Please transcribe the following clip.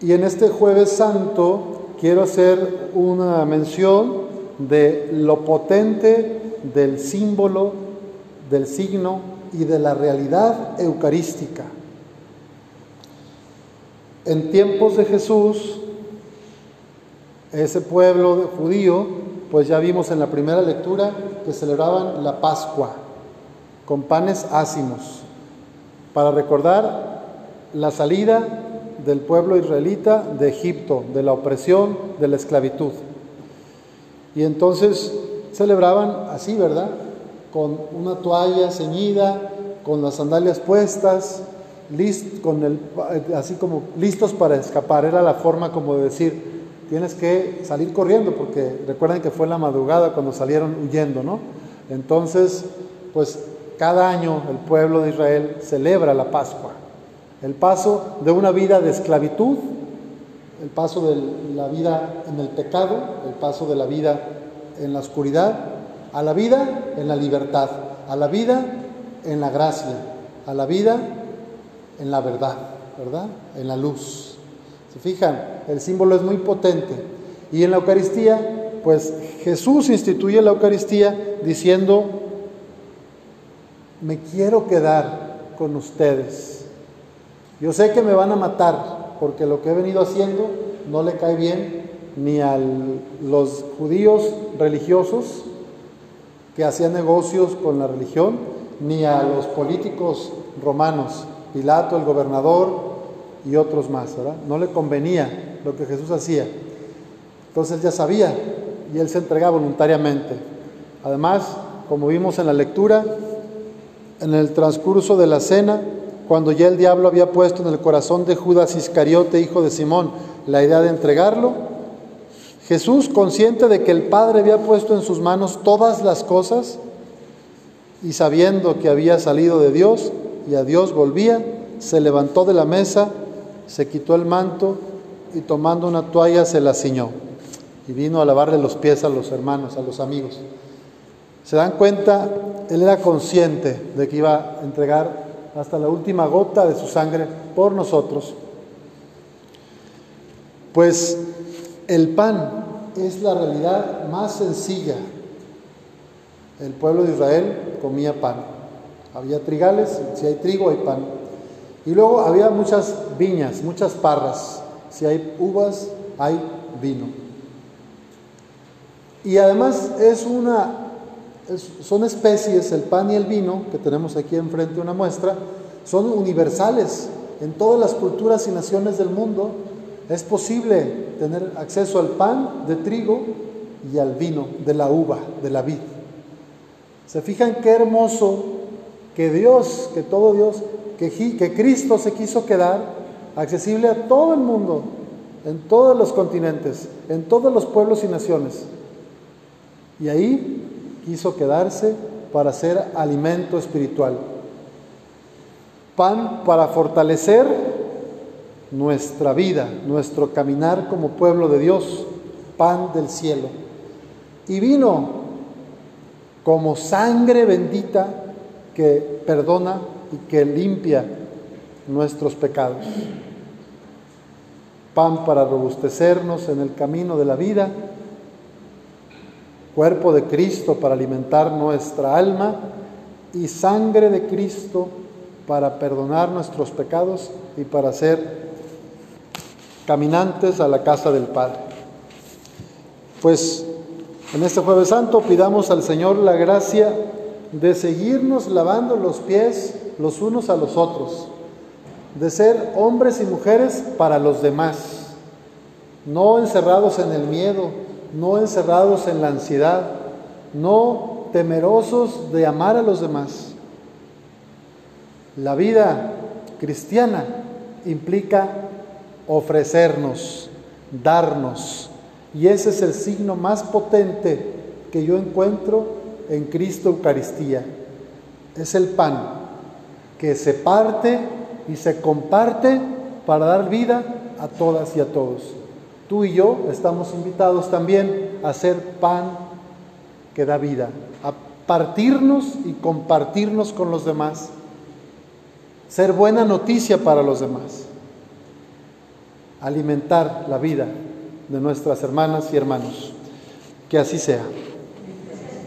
Y en este jueves santo quiero hacer una mención de lo potente del símbolo, del signo y de la realidad eucarística. En tiempos de Jesús, ese pueblo judío, pues ya vimos en la primera lectura que celebraban la Pascua con panes ácimos, para recordar la salida del pueblo israelita de Egipto, de la opresión, de la esclavitud. Y entonces celebraban así, ¿verdad? Con una toalla ceñida, con las sandalias puestas, list, con el, así como listos para escapar. Era la forma como de decir, tienes que salir corriendo, porque recuerden que fue la madrugada cuando salieron huyendo, ¿no? Entonces, pues cada año el pueblo de Israel celebra la Pascua, el paso de una vida de esclavitud, el paso de la vida en el pecado, el paso de la vida en la oscuridad, a la vida en la libertad, a la vida en la gracia, a la vida en la verdad, ¿verdad? En la luz. ¿Se fijan? El símbolo es muy potente. Y en la Eucaristía, pues Jesús instituye la Eucaristía diciendo, me quiero quedar con ustedes. Yo sé que me van a matar porque lo que he venido haciendo no le cae bien ni a los judíos religiosos que hacían negocios con la religión, ni a los políticos romanos, Pilato, el gobernador y otros más, ¿verdad? No le convenía lo que Jesús hacía. Entonces ya sabía y él se entregaba voluntariamente. Además, como vimos en la lectura, en el transcurso de la cena, cuando ya el diablo había puesto en el corazón de Judas Iscariote, hijo de Simón, la idea de entregarlo, Jesús, consciente de que el Padre había puesto en sus manos todas las cosas y sabiendo que había salido de Dios y a Dios volvía, se levantó de la mesa, se quitó el manto y tomando una toalla se la ciñó y vino a lavarle los pies a los hermanos, a los amigos. ¿Se dan cuenta? Él era consciente de que iba a entregar hasta la última gota de su sangre por nosotros. Pues el pan es la realidad más sencilla. El pueblo de Israel comía pan. Había trigales, si hay trigo hay pan. Y luego había muchas viñas, muchas parras. Si hay uvas hay vino. Y además es una son especies, el pan y el vino, que tenemos aquí enfrente una muestra, son universales en todas las culturas y naciones del mundo. Es posible tener acceso al pan de trigo y al vino de la uva, de la vid. ¿Se fijan qué hermoso que Dios, que todo Dios, que, que Cristo se quiso quedar accesible a todo el mundo, en todos los continentes, en todos los pueblos y naciones? Y ahí quiso quedarse para ser alimento espiritual. Pan para fortalecer nuestra vida, nuestro caminar como pueblo de Dios, pan del cielo. Y vino como sangre bendita que perdona y que limpia nuestros pecados. Pan para robustecernos en el camino de la vida cuerpo de Cristo para alimentar nuestra alma y sangre de Cristo para perdonar nuestros pecados y para ser caminantes a la casa del Padre. Pues en este jueves santo pidamos al Señor la gracia de seguirnos lavando los pies los unos a los otros, de ser hombres y mujeres para los demás, no encerrados en el miedo, no encerrados en la ansiedad, no temerosos de amar a los demás. La vida cristiana implica ofrecernos, darnos, y ese es el signo más potente que yo encuentro en Cristo Eucaristía. Es el pan que se parte y se comparte para dar vida a todas y a todos. Tú y yo estamos invitados también a ser pan que da vida, a partirnos y compartirnos con los demás, ser buena noticia para los demás. alimentar la vida de nuestras hermanas y hermanos. Que así sea.